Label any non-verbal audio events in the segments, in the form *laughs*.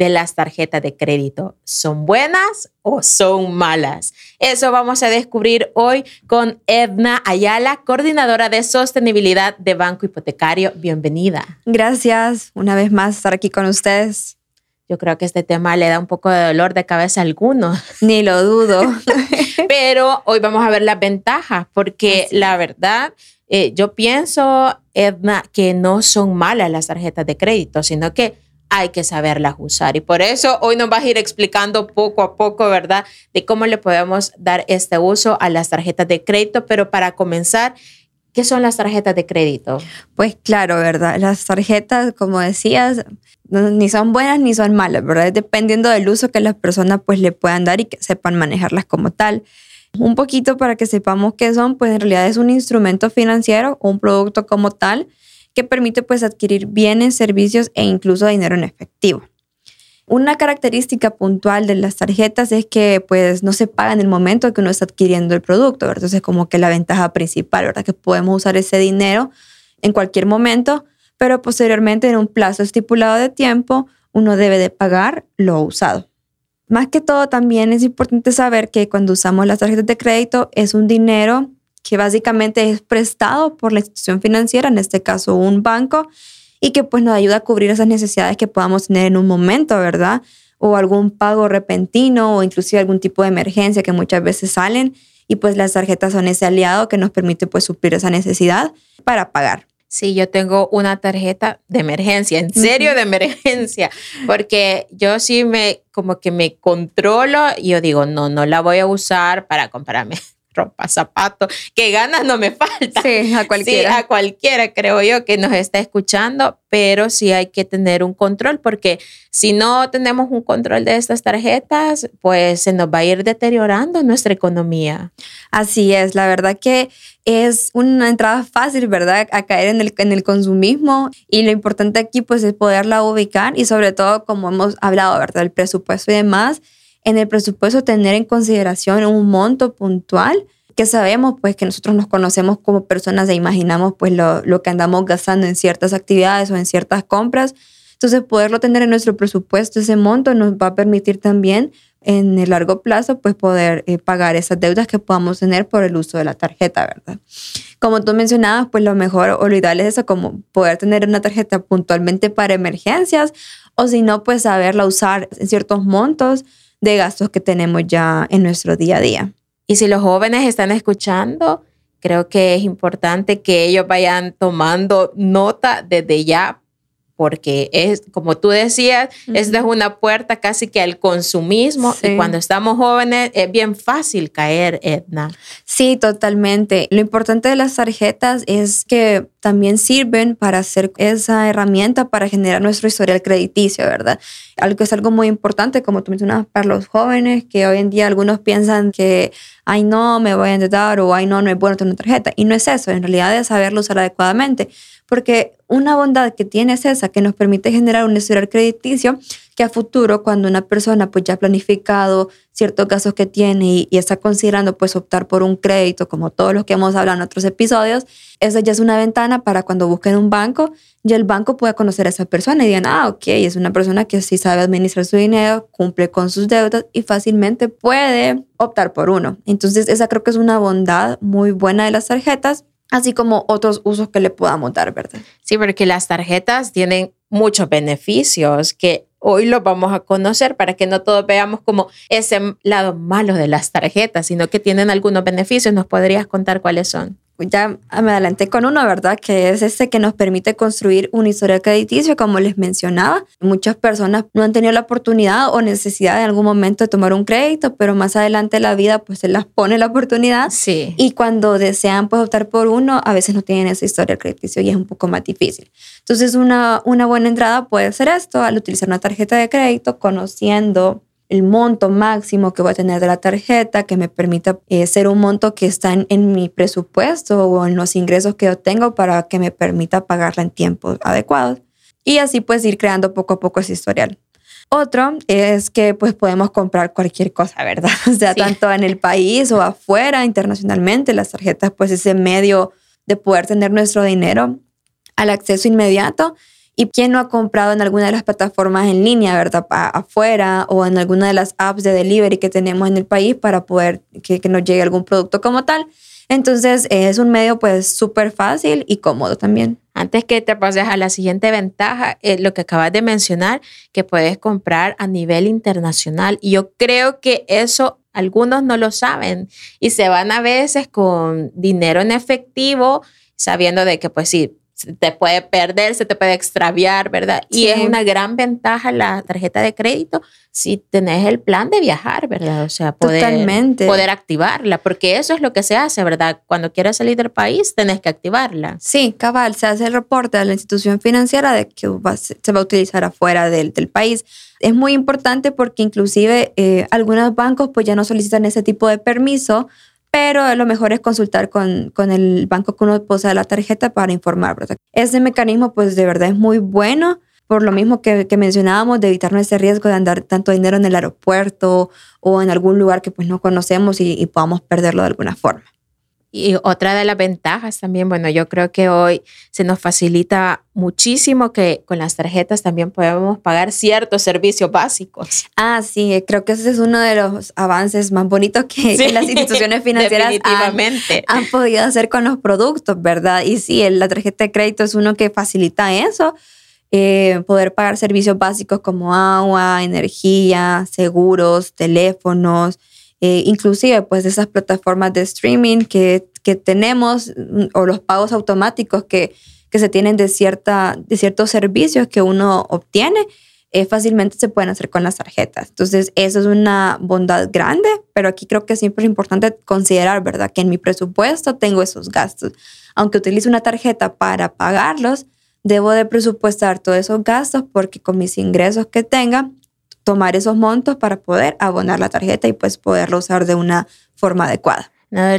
de las tarjetas de crédito. ¿Son buenas o son malas? Eso vamos a descubrir hoy con Edna Ayala, coordinadora de sostenibilidad de Banco Hipotecario. Bienvenida. Gracias una vez más estar aquí con ustedes. Yo creo que este tema le da un poco de dolor de cabeza a algunos. *laughs* Ni lo dudo. *laughs* Pero hoy vamos a ver las ventajas, porque la verdad eh, yo pienso, Edna, que no son malas las tarjetas de crédito, sino que hay que saberlas usar. Y por eso hoy nos vas a ir explicando poco a poco, ¿verdad?, de cómo le podemos dar este uso a las tarjetas de crédito. Pero para comenzar, ¿qué son las tarjetas de crédito? Pues claro, ¿verdad? Las tarjetas, como decías, ni son buenas ni son malas, ¿verdad? Dependiendo del uso que las personas pues le puedan dar y que sepan manejarlas como tal. Un poquito para que sepamos qué son, pues en realidad es un instrumento financiero un producto como tal que permite pues adquirir bienes, servicios e incluso dinero en efectivo. Una característica puntual de las tarjetas es que pues no se paga en el momento que uno está adquiriendo el producto, ¿verdad? Entonces como que la ventaja principal, ¿verdad? Que podemos usar ese dinero en cualquier momento, pero posteriormente en un plazo estipulado de tiempo uno debe de pagar lo usado. Más que todo, también es importante saber que cuando usamos las tarjetas de crédito es un dinero que básicamente es prestado por la institución financiera, en este caso un banco, y que pues nos ayuda a cubrir esas necesidades que podamos tener en un momento, ¿verdad? O algún pago repentino o inclusive algún tipo de emergencia que muchas veces salen y pues las tarjetas son ese aliado que nos permite pues suplir esa necesidad para pagar. Sí, yo tengo una tarjeta de emergencia, en serio de emergencia, porque yo sí me, como que me controlo y yo digo, no, no la voy a usar para comprarme ropa, zapatos, que ganas no me falta. Sí, a cualquiera. Sí, a cualquiera creo yo que nos está escuchando, pero sí hay que tener un control porque si no tenemos un control de estas tarjetas, pues se nos va a ir deteriorando nuestra economía. Así es, la verdad que es una entrada fácil, ¿verdad? A caer en el, en el consumismo y lo importante aquí pues es poderla ubicar y sobre todo como hemos hablado, ¿verdad? El presupuesto y demás en el presupuesto tener en consideración un monto puntual que sabemos pues que nosotros nos conocemos como personas e imaginamos pues lo, lo, que andamos gastando en ciertas actividades o en ciertas compras. Entonces poderlo tener en nuestro presupuesto, ese monto nos va a permitir también en el largo plazo pues poder eh, pagar esas deudas que podamos tener por el uso de la tarjeta, ¿verdad? Como tú mencionabas, pues lo mejor o lo ideal es eso, como poder tener una tarjeta puntualmente para emergencias o si no, pues saberla usar en ciertos montos de gastos que tenemos ya en nuestro día a día. Y si los jóvenes están escuchando, creo que es importante que ellos vayan tomando nota desde ya porque es, como tú decías, esta es una puerta casi que al consumismo y cuando estamos jóvenes es bien fácil caer, Edna. Sí, totalmente. Lo importante de las tarjetas es que también sirven para hacer esa herramienta para generar nuestro historial crediticio, ¿verdad? Algo que es algo muy importante, como tú mencionabas, para los jóvenes, que hoy en día algunos piensan que, ay, no, me voy a endeutar o ay, no, no es bueno tener una tarjeta. Y no es eso, en realidad es saberlo usar adecuadamente porque una bondad que tiene es esa, que nos permite generar un historial crediticio que a futuro, cuando una persona pues ya ha planificado ciertos gastos que tiene y, está considerando pues optar por un crédito, como todos los que hemos hablado en otros episodios, esa ya es una ventana para cuando busquen un banco, ya el banco pueda conocer a esa persona y digan, ah, ok, es una persona que sí sabe administrar su dinero, cumple con sus deudas y fácilmente puede optar por uno. Entonces, esa creo que es una bondad muy buena de las tarjetas así como otros usos que le podamos dar, ¿verdad? Sí, porque las tarjetas tienen muchos beneficios que hoy los vamos a conocer para que no todos veamos como ese lado malo de las tarjetas, sino que tienen algunos beneficios. ¿Nos podrías contar cuáles son? Ya me adelanté con uno, ¿verdad? Que es este que nos permite construir un historial crediticio, como les mencionaba. Muchas personas no han tenido la oportunidad o necesidad en algún momento de tomar un crédito, pero más adelante la vida pues se las pone la oportunidad. Sí. Y cuando desean pues optar por uno, a veces no tienen ese historial crediticio y es un poco más difícil. Entonces una, una buena entrada puede ser esto, al utilizar una tarjeta de crédito, conociendo el monto máximo que voy a tener de la tarjeta, que me permita eh, ser un monto que está en, en, mi presupuesto o en los ingresos que yo tengo para que me permita pagarla en tiempos adecuados. Y así pues ir creando poco a poco ese historial. Otro es que pues podemos comprar cualquier cosa, ¿verdad? *laughs* O sea, tanto en el país o afuera, internacionalmente, las tarjetas pues ese medio de poder tener nuestro dinero al acceso inmediato. ¿Y quién no ha comprado en alguna de las plataformas en línea, verdad? afuera o en alguna de las apps de delivery que tenemos en el país para poder que, que nos llegue algún producto como tal. Entonces es un medio pues súper fácil y cómodo también. Antes que te pases a la siguiente ventaja, eh, lo que acabas de mencionar, que puedes comprar a nivel internacional. Y yo creo que eso algunos no lo saben y se van a veces con dinero en efectivo, sabiendo de que pues sí, se te puede perder, se te puede extraviar, ¿verdad? Y es una gran ventaja la tarjeta de crédito si tenés el plan de viajar, ¿verdad? O sea, poder, poder activarla, porque eso es lo que se hace, ¿verdad? Cuando quieres salir del país, tenés que activarla. Sí, cabal, se hace el reporte a la institución financiera de que se va a utilizar afuera del, del país. Es muy importante porque inclusive eh, algunos bancos pues ya no solicitan ese tipo de permiso pero lo mejor es consultar con, con el banco que uno posee la tarjeta para informar. Ese mecanismo pues de verdad es muy bueno por lo mismo que, mencionábamos de evitarnos ese riesgo de andar tanto dinero en el aeropuerto o en algún lugar que pues no conocemos y podamos perderlo de alguna forma. Y otra de las ventajas también, bueno, yo creo que hoy se nos facilita muchísimo que con las tarjetas también podemos pagar ciertos servicios básicos. Ah, sí, creo que ese es uno de los avances más bonitos que, las instituciones *laughs* financieras han, podido hacer con los productos, ¿verdad? Y sí, la tarjeta de crédito es uno que facilita eso. Eh, poder pagar servicios básicos como agua, energía, seguros, teléfonos, eh, inclusive pues esas plataformas de streaming que, que, tenemos mm, o los pagos automáticos que, que se tienen de, cierta, de ciertos servicios que uno obtiene, eh, fácilmente se pueden hacer con las tarjetas. Entonces, eso es una bondad grande, pero aquí creo que siempre es importante considerar, ¿verdad? Que en mi presupuesto tengo esos gastos. Aunque utilice una tarjeta para pagarlos, debo de presupuestar todos esos gastos porque con mis ingresos que tenga, tomar esos montos para poder abonar la tarjeta y pues poderlo usar de una forma adecuada.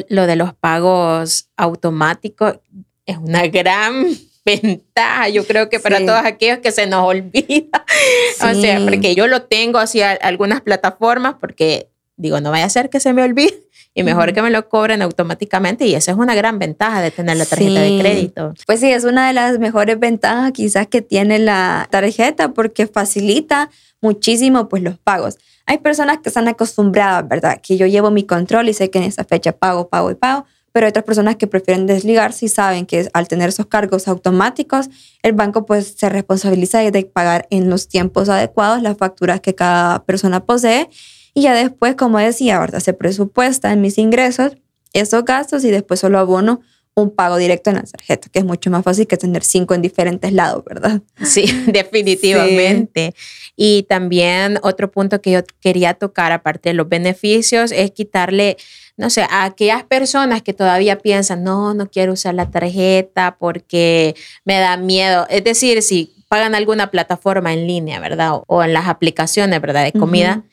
lo de los pagos automáticos es una gran *laughs* ventaja, yo creo que para todos aquellos que se nos olvida. *laughs* O sea, porque yo lo tengo hacia algunas plataformas porque digo, no vaya a ser que se me olvide y mejor que me lo cobren automáticamente y esa es una gran ventaja de tener la tarjeta de crédito. Pues sí, es una de las mejores ventajas quizás que tiene la tarjeta porque facilita muchísimo pues los pagos. Hay personas que están acostumbradas, ¿verdad? Que yo llevo mi control y sé que en esa fecha pago, pago y pago, pero hay otras personas que prefieren desligarse y saben que al tener esos cargos automáticos, el banco pues se responsabiliza de pagar en los tiempos adecuados las facturas que cada persona posee y ya después, como decía, ¿verdad? Se presupuesta en mis ingresos esos gastos y después solo abono un pago directo en la tarjeta, que es mucho más fácil que tener cinco en diferentes lados, ¿verdad? *laughs* Sí, definitivamente. Y también otro punto que yo quería tocar, aparte de los beneficios, es quitarle, no sé, a aquellas personas que todavía piensan, no, no quiero usar la tarjeta porque me da miedo. Es decir, si pagan alguna plataforma en línea, ¿verdad? O, en las aplicaciones, ¿verdad? De comida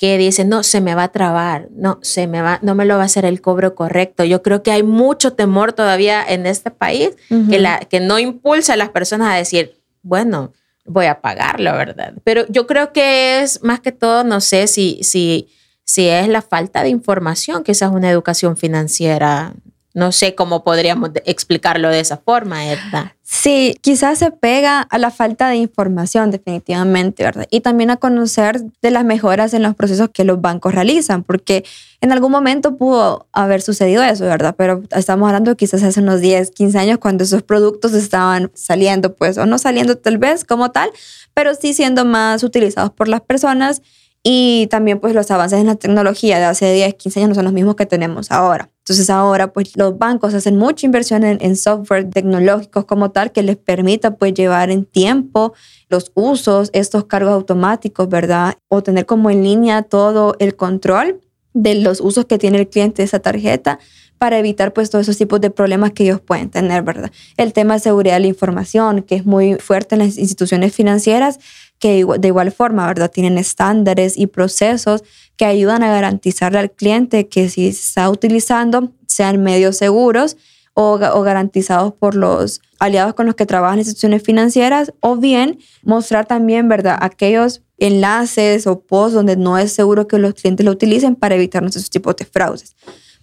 que dice, no, se me va a trabar, no, se me va, no me lo va a hacer el cobro correcto. Yo creo que hay mucho temor todavía en este país que, la, que no impulsa a las personas a decir, bueno, voy a pagarlo, ¿verdad? Pero yo creo que es más que todo, no sé si, si, si es la falta de información, que esa es una educación financiera no sé cómo podríamos explicarlo de esa forma, Edna. Sí, quizás se pega a la falta de información definitivamente, ¿verdad? Y también a conocer de las mejoras en los procesos que los bancos realizan, porque en algún momento pudo haber sucedido eso, ¿verdad? Pero estamos hablando quizás hace unos 10, 15 años cuando esos productos estaban saliendo, pues, o no saliendo tal vez como tal, pero sí siendo más utilizados por las personas y también pues los avances en la tecnología de hace 10, 15 años no son los mismos que tenemos ahora. Entonces ahora pues los bancos hacen mucha inversión en, software tecnológicos como tal que les permita pues llevar en tiempo los usos, estos cargos automáticos, ¿verdad? O tener como en línea todo el control de los usos que tiene el cliente de esa tarjeta para evitar pues todos esos tipos de problemas que ellos pueden tener, ¿verdad? El tema de seguridad de la información, que es muy fuerte en las instituciones financieras, que de igual forma, ¿verdad? Tienen estándares y procesos que ayudan a garantizarle al cliente que si está utilizando sean medios seguros o, o, garantizados por los aliados con los que trabajan instituciones financieras o bien mostrar también, ¿verdad? Aquellos enlaces o posts donde no es seguro que los clientes lo utilicen para evitar esos tipos de fraudes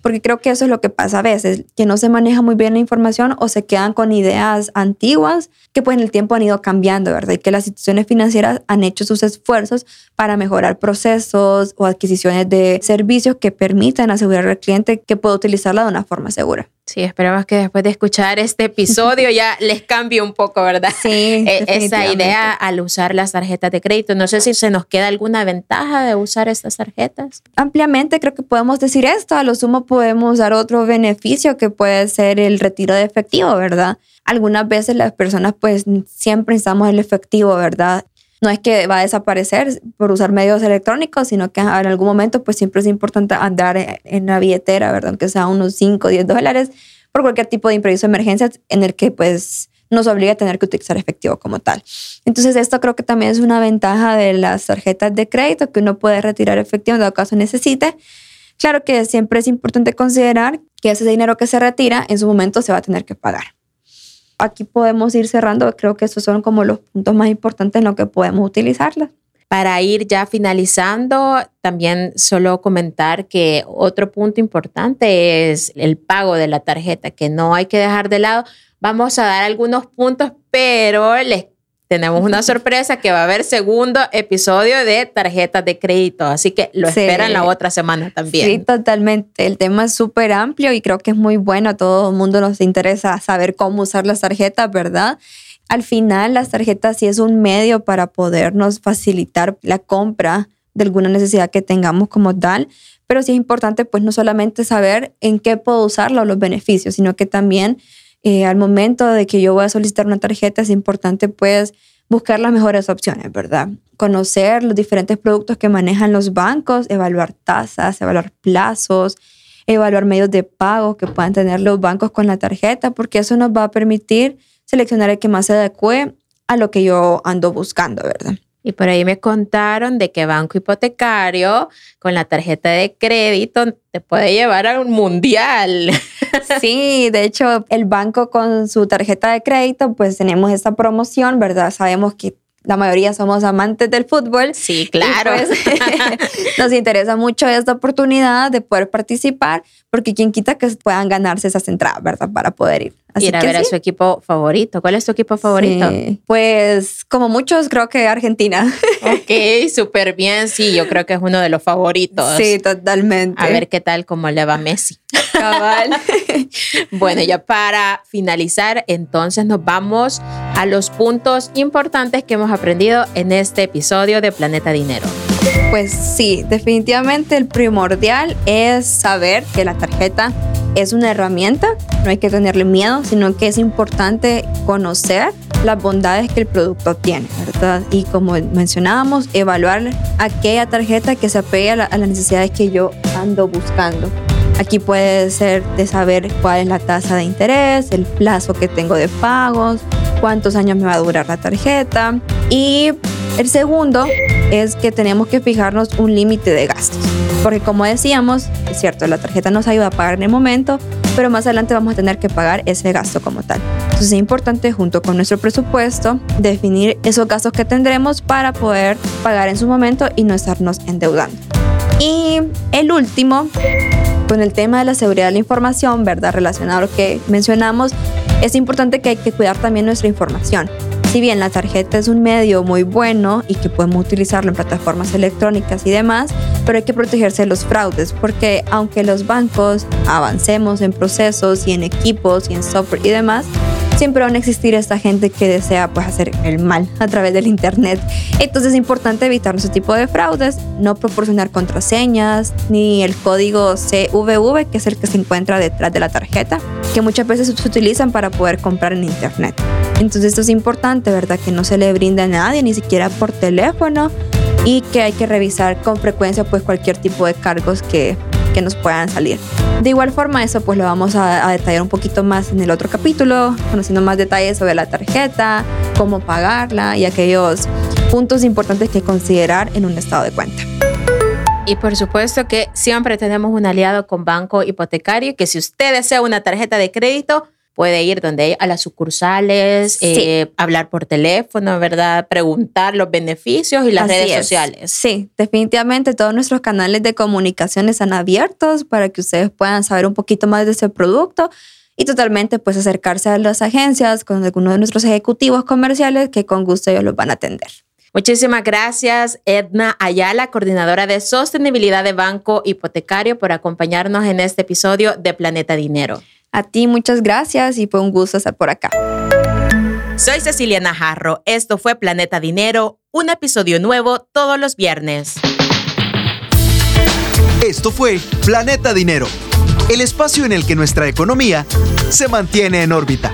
porque creo que eso es lo que pasa a veces, que no se maneja muy bien la información o se quedan con ideas antiguas que pues en el tiempo han ido cambiando, ¿verdad? Y que las instituciones financieras han hecho sus esfuerzos para mejorar procesos o adquisiciones de servicios que permitan asegurar al cliente que pueda utilizarla de una forma segura. Sí, esperamos que después de escuchar este episodio ya *laughs* les cambie un poco, ¿verdad? Sí. E, esa idea al usar las tarjetas de crédito. No sé si se nos queda alguna ventaja de usar estas tarjetas. Ampliamente creo que podemos decir esto. A lo sumo podemos dar otro beneficio que puede ser el retiro de efectivo, ¿verdad? Algunas veces las personas pues siempre necesitamos el efectivo, ¿verdad? No es que va a desaparecer por usar medios electrónicos, sino que en algún momento pues siempre es importante andar en la billetera, ¿verdad? Aunque sea unos 5 o 10 dólares por cualquier tipo de imprevisto de emergencia en el que pues nos obliga a tener que utilizar efectivo como tal. Entonces esto creo que también es una ventaja de las tarjetas de crédito, que uno puede retirar efectivo en dado caso necesite. Claro que siempre es importante considerar que ese dinero que se retira en su momento se va a tener que pagar aquí podemos ir cerrando. Creo que esos son como los puntos más importantes en los que podemos utilizarla. Para ir ya finalizando, también solo comentar que otro punto importante es el pago de la tarjeta, que no hay que dejar de lado. Vamos a dar algunos puntos, pero les tenemos una sorpresa que va a haber segundo episodio de tarjetas de crédito, así que lo esperan la otra semana también. Sí, totalmente. El tema es súper amplio y creo que es muy bueno. A todo el mundo nos interesa saber cómo usar las tarjetas, ¿verdad? Al final, las tarjetas sí es un medio para podernos facilitar la compra de alguna necesidad que tengamos como tal, pero sí es importante pues no solamente saber en qué puedo usarlo, los beneficios, sino que también eh, al momento de que yo voy a solicitar una tarjeta es importante pues buscar las mejores opciones, ¿verdad? Conocer los diferentes productos que manejan los bancos, evaluar tasas, evaluar plazos, evaluar medios de pago que puedan tener los bancos con la tarjeta, porque eso nos va a permitir seleccionar el que más se adecue a lo que yo ando buscando, ¿verdad? Y por ahí me contaron de que Banco Hipotecario con la tarjeta de crédito te puede llevar a un mundial. *laughs* Sí, de hecho, el banco con su tarjeta de crédito, pues tenemos esta promoción, ¿verdad? Sabemos que la mayoría somos amantes del fútbol. Sí, claro. Pues, *laughs* nos interesa mucho esta oportunidad de poder participar, porque quien quita que puedan ganarse esas entradas, ¿verdad? Para poder ir. Así ir a ver a su equipo favorito. ¿Cuál es tu equipo favorito? Pues como muchos, creo que Argentina. *laughs* Ok, súper bien. Sí, yo creo que es uno de los favoritos. Sí, totalmente. A ver qué tal, cómo le va Messi. Cabal. *laughs* bueno, ya para finalizar, entonces nos vamos a los puntos importantes que hemos aprendido en este episodio de Planeta Dinero. Pues sí, definitivamente el primordial es saber que la tarjeta es una herramienta, no hay que tenerle miedo, sino que es importante conocer las bondades que el producto tiene, ¿verdad? Y como mencionábamos, evaluar aquella tarjeta que se apegue a, las necesidades que yo ando buscando. Aquí puede ser de saber cuál es la tasa de interés, el plazo que tengo de pagos, cuántos años me va a durar la tarjeta. Y el segundo es que tenemos que fijarnos un límite de gastos. Porque como decíamos, es cierto, la tarjeta nos ayuda a pagar en el momento, pero más adelante vamos a tener que pagar ese gasto como tal. Entonces es importante junto con nuestro presupuesto definir esos gastos que tendremos para poder pagar en su momento y no estarnos endeudando. Y el último con el tema de la seguridad de la información, ¿verdad? Relacionado a lo que mencionamos, es importante que hay que cuidar también nuestra información. Si bien la tarjeta es un medio muy bueno y que podemos utilizarlo en plataformas electrónicas y demás, pero hay que protegerse de los fraudes porque aunque los bancos avancemos en procesos y en equipos y en software y demás, siempre van a existir esta gente que desea pues, hacer el mal a través del Internet. Entonces es importante evitar ese tipo de fraudes, no proporcionar contraseñas ni el código CVV, que es el que se encuentra detrás de la tarjeta, que muchas veces se utilizan para poder comprar en Internet. Entonces esto es importante, ¿verdad? Que no se le brinde a nadie, ni siquiera por teléfono, y que hay que revisar con frecuencia pues cualquier tipo de cargos que que nos puedan salir. De igual forma, eso pues lo vamos a, detallar un poquito más en el otro capítulo, conociendo más detalles sobre la tarjeta, cómo pagarla y aquellos puntos importantes que considerar en un estado de cuenta. Y por supuesto que siempre tenemos un aliado con banco hipotecario, que si usted desea una tarjeta de crédito, puede ir donde a las sucursales, eh, hablar por teléfono, ¿verdad? Preguntar los beneficios y las redes sociales. Sí, definitivamente todos nuestros canales de comunicación están abiertos para que ustedes puedan saber un poquito más de ese producto y totalmente pues acercarse a las agencias con alguno de nuestros ejecutivos comerciales que con gusto ellos los van a atender. Muchísimas gracias, Edna Ayala, coordinadora de sostenibilidad de Banco Hipotecario, por acompañarnos en este episodio de Planeta Dinero. A ti muchas gracias y fue un gusto estar por acá. Soy Cecilia Najarro. Esto fue Planeta Dinero, un episodio nuevo todos los viernes. Esto fue Planeta Dinero, el espacio en el que nuestra economía se mantiene en órbita.